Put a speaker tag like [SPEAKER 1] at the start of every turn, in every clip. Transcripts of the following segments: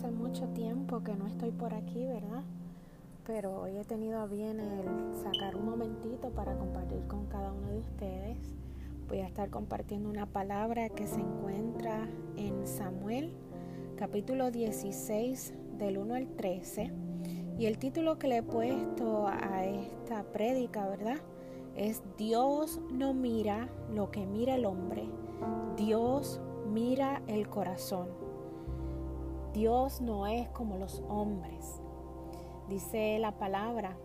[SPEAKER 1] hace mucho tiempo que no estoy por aquí, ¿verdad? Pero hoy he tenido a bien el sacar un momentito para compartir con cada uno de ustedes. Voy a estar compartiendo una palabra que se encuentra en Samuel, capítulo 16, del 1 al 13. Y el título que le he puesto a esta prédica, ¿verdad? Es Dios no mira lo que mira el hombre, Dios mira el corazón. Dios no es como los hombres. Dice la palabra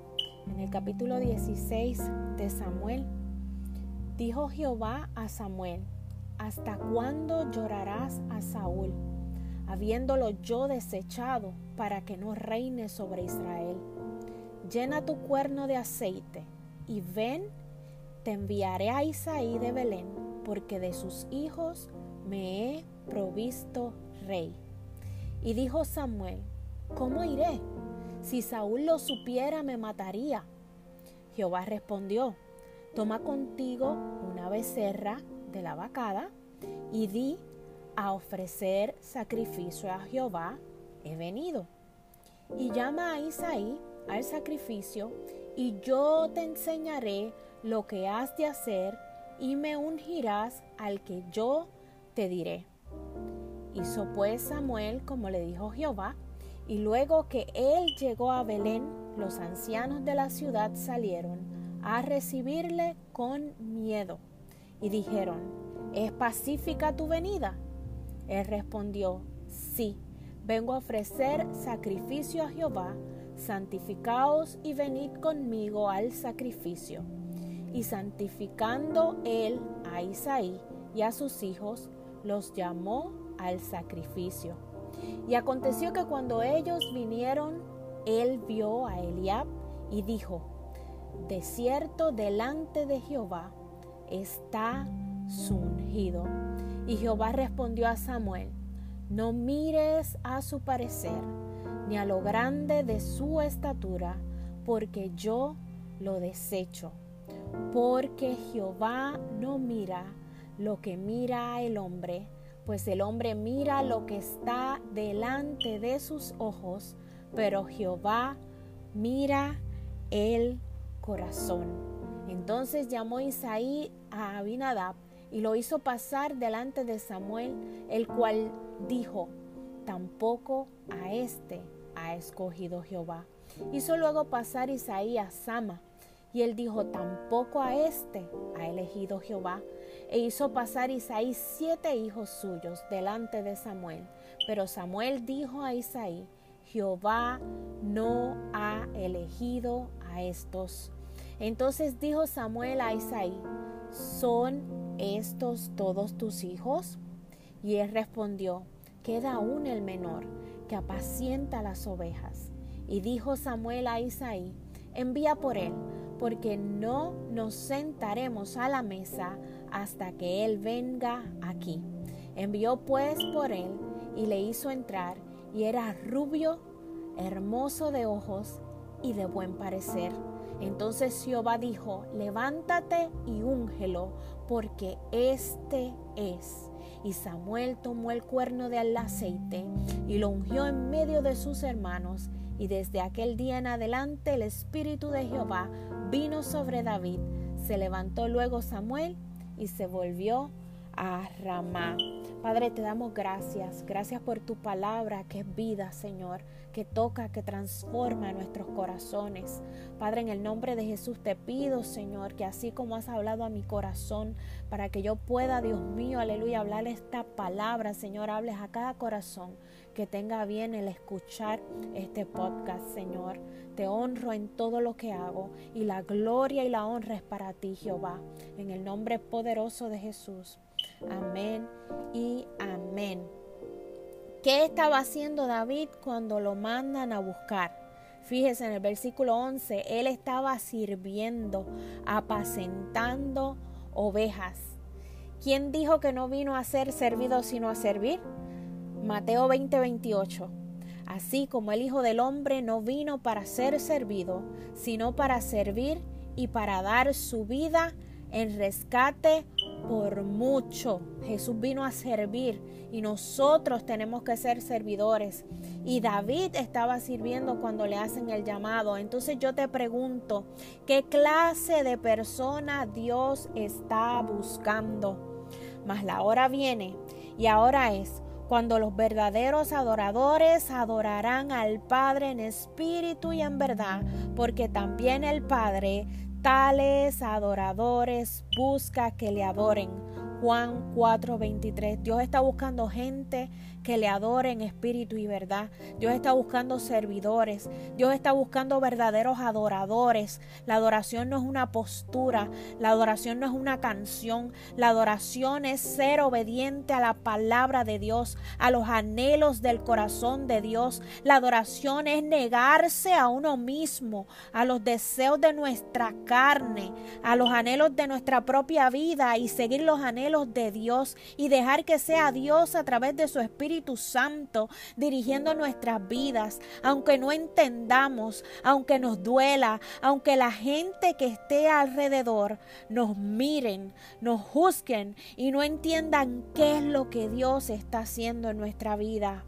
[SPEAKER 1] en el capítulo 16 de Samuel. Dijo Jehová a Samuel, ¿hasta cuándo llorarás a Saúl, habiéndolo yo desechado para que no reine sobre Israel? Llena tu cuerno de aceite y ven, te enviaré a Isaí de Belén, porque de sus hijos me he provisto rey. Y dijo Samuel, ¿cómo iré? Si Saúl lo supiera, me mataría. Jehová respondió, toma contigo una becerra de la vacada y di a ofrecer sacrificio a Jehová, he venido. Y llama a Isaí al sacrificio, y yo te enseñaré lo que has de hacer, y me ungirás al que yo te diré. Hizo pues Samuel como le dijo Jehová, y luego que él llegó a Belén, los ancianos de la ciudad salieron a recibirle con miedo y dijeron, ¿es pacífica tu venida? Él respondió, sí, vengo a ofrecer sacrificio a Jehová, santificaos y venid conmigo al sacrificio. Y santificando él a Isaí y a sus hijos, los llamó al sacrificio. Y aconteció que cuando ellos vinieron, él vio a Eliab y dijo, de cierto delante de Jehová está su ungido. Y Jehová respondió a Samuel, no mires a su parecer, ni a lo grande de su estatura, porque yo lo desecho. Porque Jehová no mira lo que mira el hombre, pues el hombre mira lo que está delante de sus ojos, pero Jehová mira el corazón. Entonces llamó Isaí a Abinadab y lo hizo pasar delante de Samuel, el cual dijo, tampoco a este ha escogido Jehová. Hizo luego pasar Isaí a Sama, y él dijo, tampoco a este ha elegido Jehová. E hizo pasar Isaí siete hijos suyos delante de Samuel. Pero Samuel dijo a Isaí, Jehová no ha elegido a estos. Entonces dijo Samuel a Isaí, ¿son estos todos tus hijos? Y él respondió, queda aún el menor, que apacienta las ovejas. Y dijo Samuel a Isaí, envía por él porque no nos sentaremos a la mesa hasta que Él venga aquí. Envió pues por Él y le hizo entrar, y era rubio, hermoso de ojos y de buen parecer. Entonces Jehová dijo, levántate y úngelo, porque este es. Y Samuel tomó el cuerno del aceite y lo ungió en medio de sus hermanos, y desde aquel día en adelante el Espíritu de Jehová vino sobre David. Se levantó luego Samuel y se volvió a Ramá. Padre, te damos gracias. Gracias por tu palabra que es vida, Señor, que toca, que transforma nuestros corazones. Padre, en el nombre de Jesús te pido, Señor, que así como has hablado a mi corazón, para que yo pueda, Dios mío, aleluya, hablar esta palabra, Señor, hables a cada corazón que tenga bien el escuchar este podcast, Señor. Te honro en todo lo que hago y la gloria y la honra es para ti, Jehová. En el nombre poderoso de Jesús. Amén y amén. ¿Qué estaba haciendo David cuando lo mandan a buscar? Fíjese en el versículo 11, él estaba sirviendo, apacentando ovejas. ¿Quién dijo que no vino a ser servido sino a servir? Mateo 20:28. Así como el Hijo del Hombre no vino para ser servido, sino para servir y para dar su vida en rescate por mucho. Jesús vino a servir y nosotros tenemos que ser servidores. Y David estaba sirviendo cuando le hacen el llamado. Entonces yo te pregunto, ¿qué clase de persona Dios está buscando? Mas la hora viene y ahora es cuando los verdaderos adoradores adorarán al Padre en espíritu y en verdad, porque también el Padre tales adoradores busca que le adoren. Juan 4:23. Dios está buscando gente que le adore en espíritu y verdad. Dios está buscando servidores. Dios está buscando verdaderos adoradores. La adoración no es una postura. La adoración no es una canción. La adoración es ser obediente a la palabra de Dios, a los anhelos del corazón de Dios. La adoración es negarse a uno mismo, a los deseos de nuestra carne, a los anhelos de nuestra propia vida y seguir los anhelos de Dios y dejar que sea Dios a través de su espíritu Espíritu Santo dirigiendo nuestras vidas, aunque no entendamos, aunque nos duela, aunque la gente que esté alrededor nos miren, nos juzguen y no entiendan qué es lo que Dios está haciendo en nuestra vida.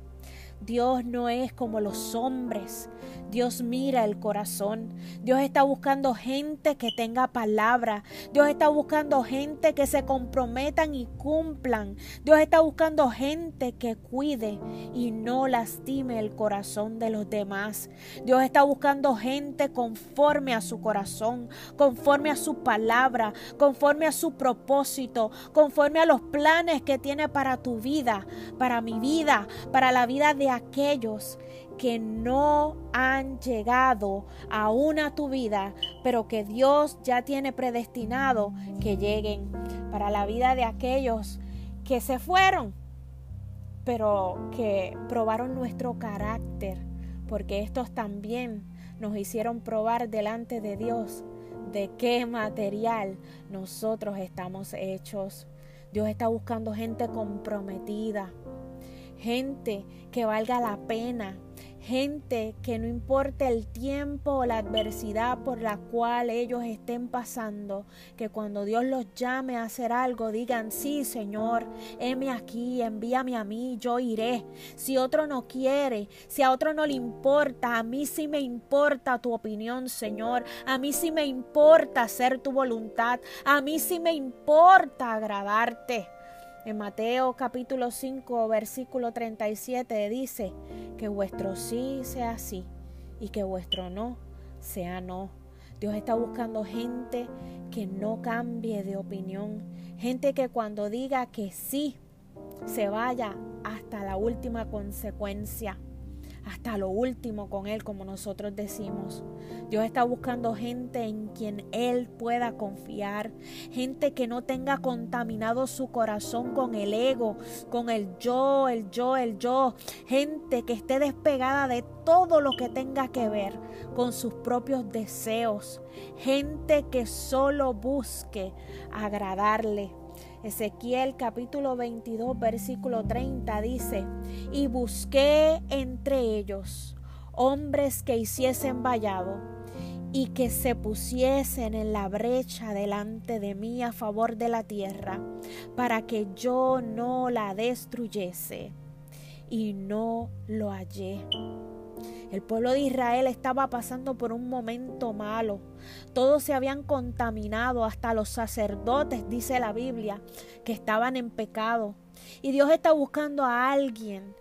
[SPEAKER 1] Dios no es como los hombres. Dios mira el corazón. Dios está buscando gente que tenga palabra. Dios está buscando gente que se comprometan y cumplan. Dios está buscando gente que cuide y no lastime el corazón de los demás. Dios está buscando gente conforme a su corazón, conforme a su palabra, conforme a su propósito, conforme a los planes que tiene para tu vida, para mi vida, para la vida de aquellos que no han llegado aún a tu vida, pero que Dios ya tiene predestinado que lleguen para la vida de aquellos que se fueron, pero que probaron nuestro carácter, porque estos también nos hicieron probar delante de Dios de qué material nosotros estamos hechos. Dios está buscando gente comprometida, gente que valga la pena, gente que no importa el tiempo o la adversidad por la cual ellos estén pasando, que cuando Dios los llame a hacer algo digan, sí Señor, heme aquí, envíame a mí, yo iré. Si otro no quiere, si a otro no le importa, a mí sí me importa tu opinión, Señor, a mí sí me importa hacer tu voluntad, a mí sí me importa agradarte. En Mateo capítulo 5 versículo 37 dice que vuestro sí sea sí y que vuestro no sea no. Dios está buscando gente que no cambie de opinión, gente que cuando diga que sí, se vaya hasta la última consecuencia hasta lo último con Él, como nosotros decimos. Dios está buscando gente en quien Él pueda confiar, gente que no tenga contaminado su corazón con el ego, con el yo, el yo, el yo, gente que esté despegada de todo lo que tenga que ver con sus propios deseos, gente que solo busque agradarle. Ezequiel capítulo 22 versículo 30 dice, y busqué entre ellos hombres que hiciesen vallado y que se pusiesen en la brecha delante de mí a favor de la tierra, para que yo no la destruyese. Y no lo hallé. El pueblo de Israel estaba pasando por un momento malo. Todos se habían contaminado, hasta los sacerdotes, dice la Biblia, que estaban en pecado. Y Dios está buscando a alguien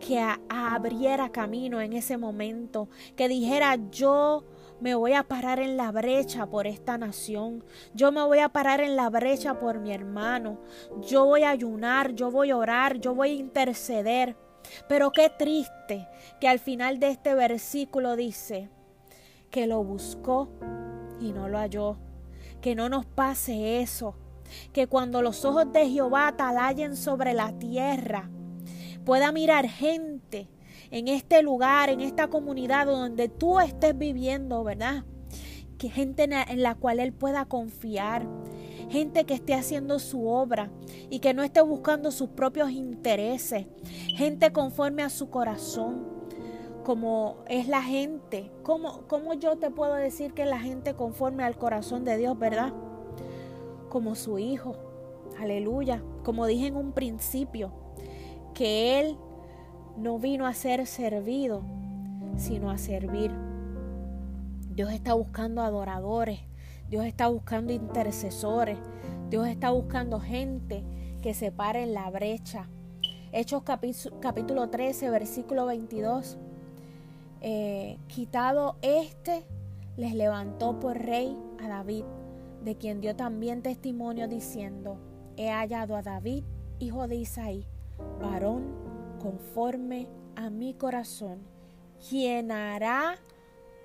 [SPEAKER 1] que abriera camino en ese momento, que dijera yo me voy a parar en la brecha por esta nación. Yo me voy a parar en la brecha por mi hermano. Yo voy a ayunar, yo voy a orar, yo voy a interceder. Pero qué triste que al final de este versículo dice que lo buscó y no lo halló. Que no nos pase eso. Que cuando los ojos de Jehová talayen sobre la tierra, pueda mirar gente en este lugar, en esta comunidad donde tú estés viviendo, ¿verdad? Que gente en la cual Él pueda confiar, gente que esté haciendo su obra y que no esté buscando sus propios intereses, gente conforme a su corazón, como es la gente. ¿Cómo, ¿Cómo yo te puedo decir que la gente conforme al corazón de Dios, verdad? Como su hijo. aleluya, como dije en un principio, que Él no vino a ser servido, sino a servir. Dios está buscando adoradores, Dios está buscando intercesores, Dios está buscando gente que se pare en la brecha. Hechos capítulo 13, versículo 22. Eh, quitado este, les levantó por rey a David, de quien dio también testimonio diciendo, he hallado a David, hijo de Isaí, varón conforme a mi corazón, quien hará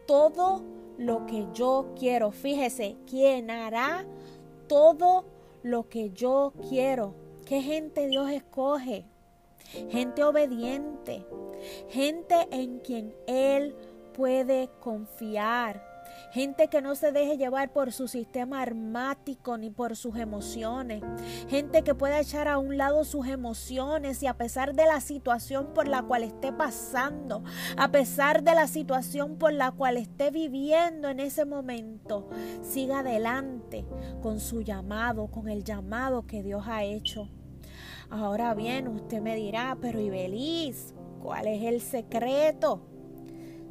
[SPEAKER 1] todo lo que yo quiero. Fíjese, quien hará todo lo que yo quiero. ¿Qué gente Dios escoge? Gente obediente, gente en quien Él puede confiar gente que no se deje llevar por su sistema armático ni por sus emociones, gente que pueda echar a un lado sus emociones y a pesar de la situación por la cual esté pasando, a pesar de la situación por la cual esté viviendo en ese momento, siga adelante con su llamado, con el llamado que Dios ha hecho. Ahora bien, usted me dirá, pero Ibeliz, ¿cuál es el secreto?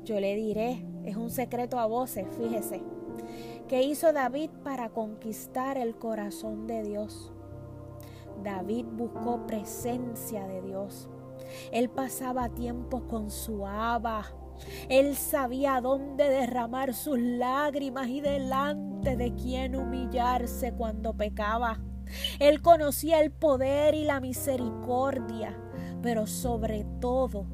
[SPEAKER 1] Yo le diré, es un secreto a voces, fíjese. ¿Qué hizo David para conquistar el corazón de Dios? David buscó presencia de Dios. Él pasaba tiempo con su aba. Él sabía dónde derramar sus lágrimas y delante de quién humillarse cuando pecaba. Él conocía el poder y la misericordia, pero sobre todo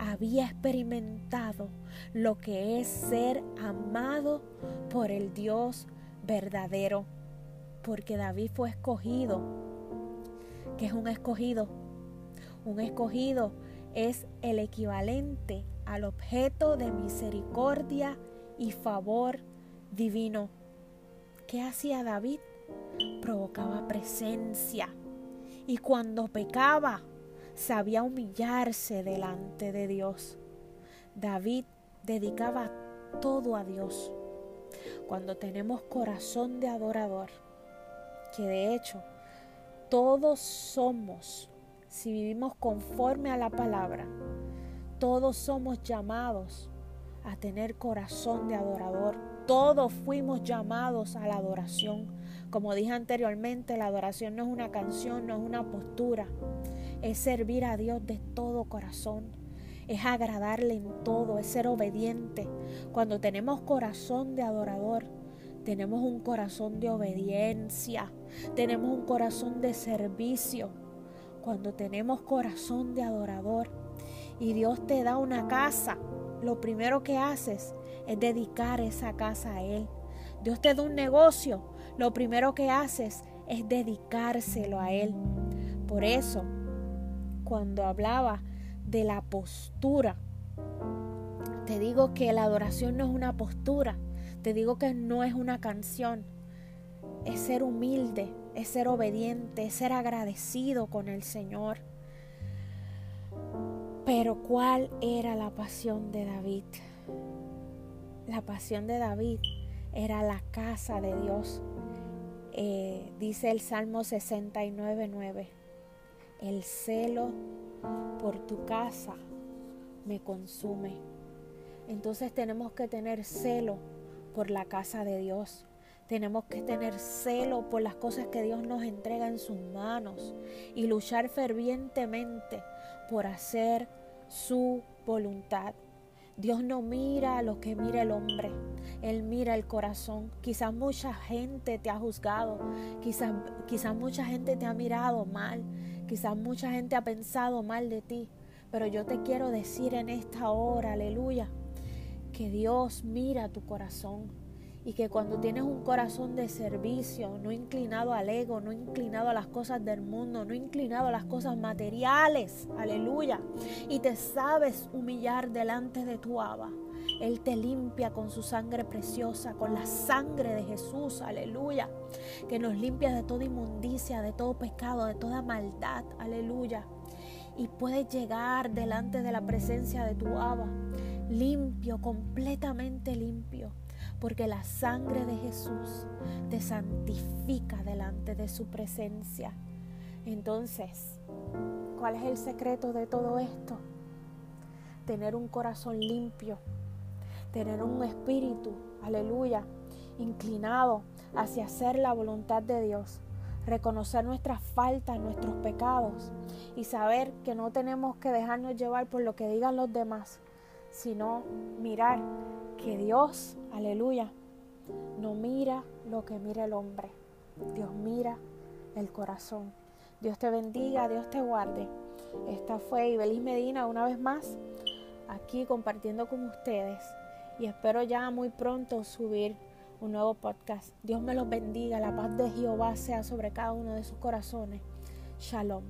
[SPEAKER 1] había experimentado lo que es ser amado por el Dios verdadero, porque David fue escogido. que es un escogido? Un escogido es el equivalente al objeto de misericordia y favor divino. ¿Qué hacía David? Provocaba presencia. Y cuando pecaba, sabía humillarse delante de Dios. David dedicaba todo a Dios. Cuando tenemos corazón de adorador, que de hecho todos somos, si vivimos conforme a la palabra, todos somos llamados a tener corazón de adorador. Todos fuimos llamados a la adoración. Como dije anteriormente, la adoración no es una canción, no es una postura, es servir a Dios de todo corazón, es agradarle en todo, es ser obediente. Cuando tenemos corazón de adorador, tenemos un corazón de obediencia, tenemos un corazón de servicio. Cuando tenemos corazón de adorador y Dios te da una casa, lo primero que haces es dedicar esa casa a Él. Dios te da un negocio, lo primero que haces es dedicárselo a Él. Por eso, cuando hablaba de la postura. Te digo que la adoración no es una postura, te digo que no es una canción, es ser humilde, es ser obediente, es ser agradecido con el Señor. Pero ¿cuál era la pasión de David? La pasión de David era la casa de Dios. Eh, dice el Salmo 69.9 el celo por tu casa me consume. Entonces tenemos que tener celo por la casa de Dios. Tenemos que tener celo por las cosas que Dios nos entrega en sus manos y luchar fervientemente por hacer su voluntad. Dios no mira lo que mira el hombre, Él mira el corazón. Quizás mucha gente te ha juzgado, quizás, quizás mucha gente te ha mirado mal, Quizás mucha gente ha pensado mal de ti, pero yo te quiero decir en esta hora, aleluya, que Dios mira tu corazón y que cuando tienes un corazón de servicio, no inclinado al ego, no inclinado a las cosas del mundo, no inclinado a las cosas materiales, aleluya, y te sabes humillar delante de tu Abba, él te limpia con su sangre preciosa, con la sangre de Jesús, aleluya. Que nos limpia de toda inmundicia, de todo pecado, de toda maldad, aleluya. Y puedes llegar delante de la presencia de tu Abba, limpio, completamente limpio. Porque la sangre de Jesús te santifica delante de su presencia. Entonces, ¿cuál es el secreto de todo esto? Tener un corazón limpio, tener un espíritu, aleluya, inclinado hacia hacer la voluntad de Dios, reconocer nuestras faltas, nuestros pecados y saber que no tenemos que dejarnos llevar por lo que digan los demás, sino mirar que Dios, aleluya, no mira lo que mira el hombre, Dios mira el corazón. Dios te bendiga, Dios te guarde. Esta fue Ibelis Medina una vez más aquí compartiendo con ustedes y espero ya muy pronto subir un nuevo podcast. Dios me los bendiga, la paz de Jehová sea sobre cada uno de sus corazones. Shalom.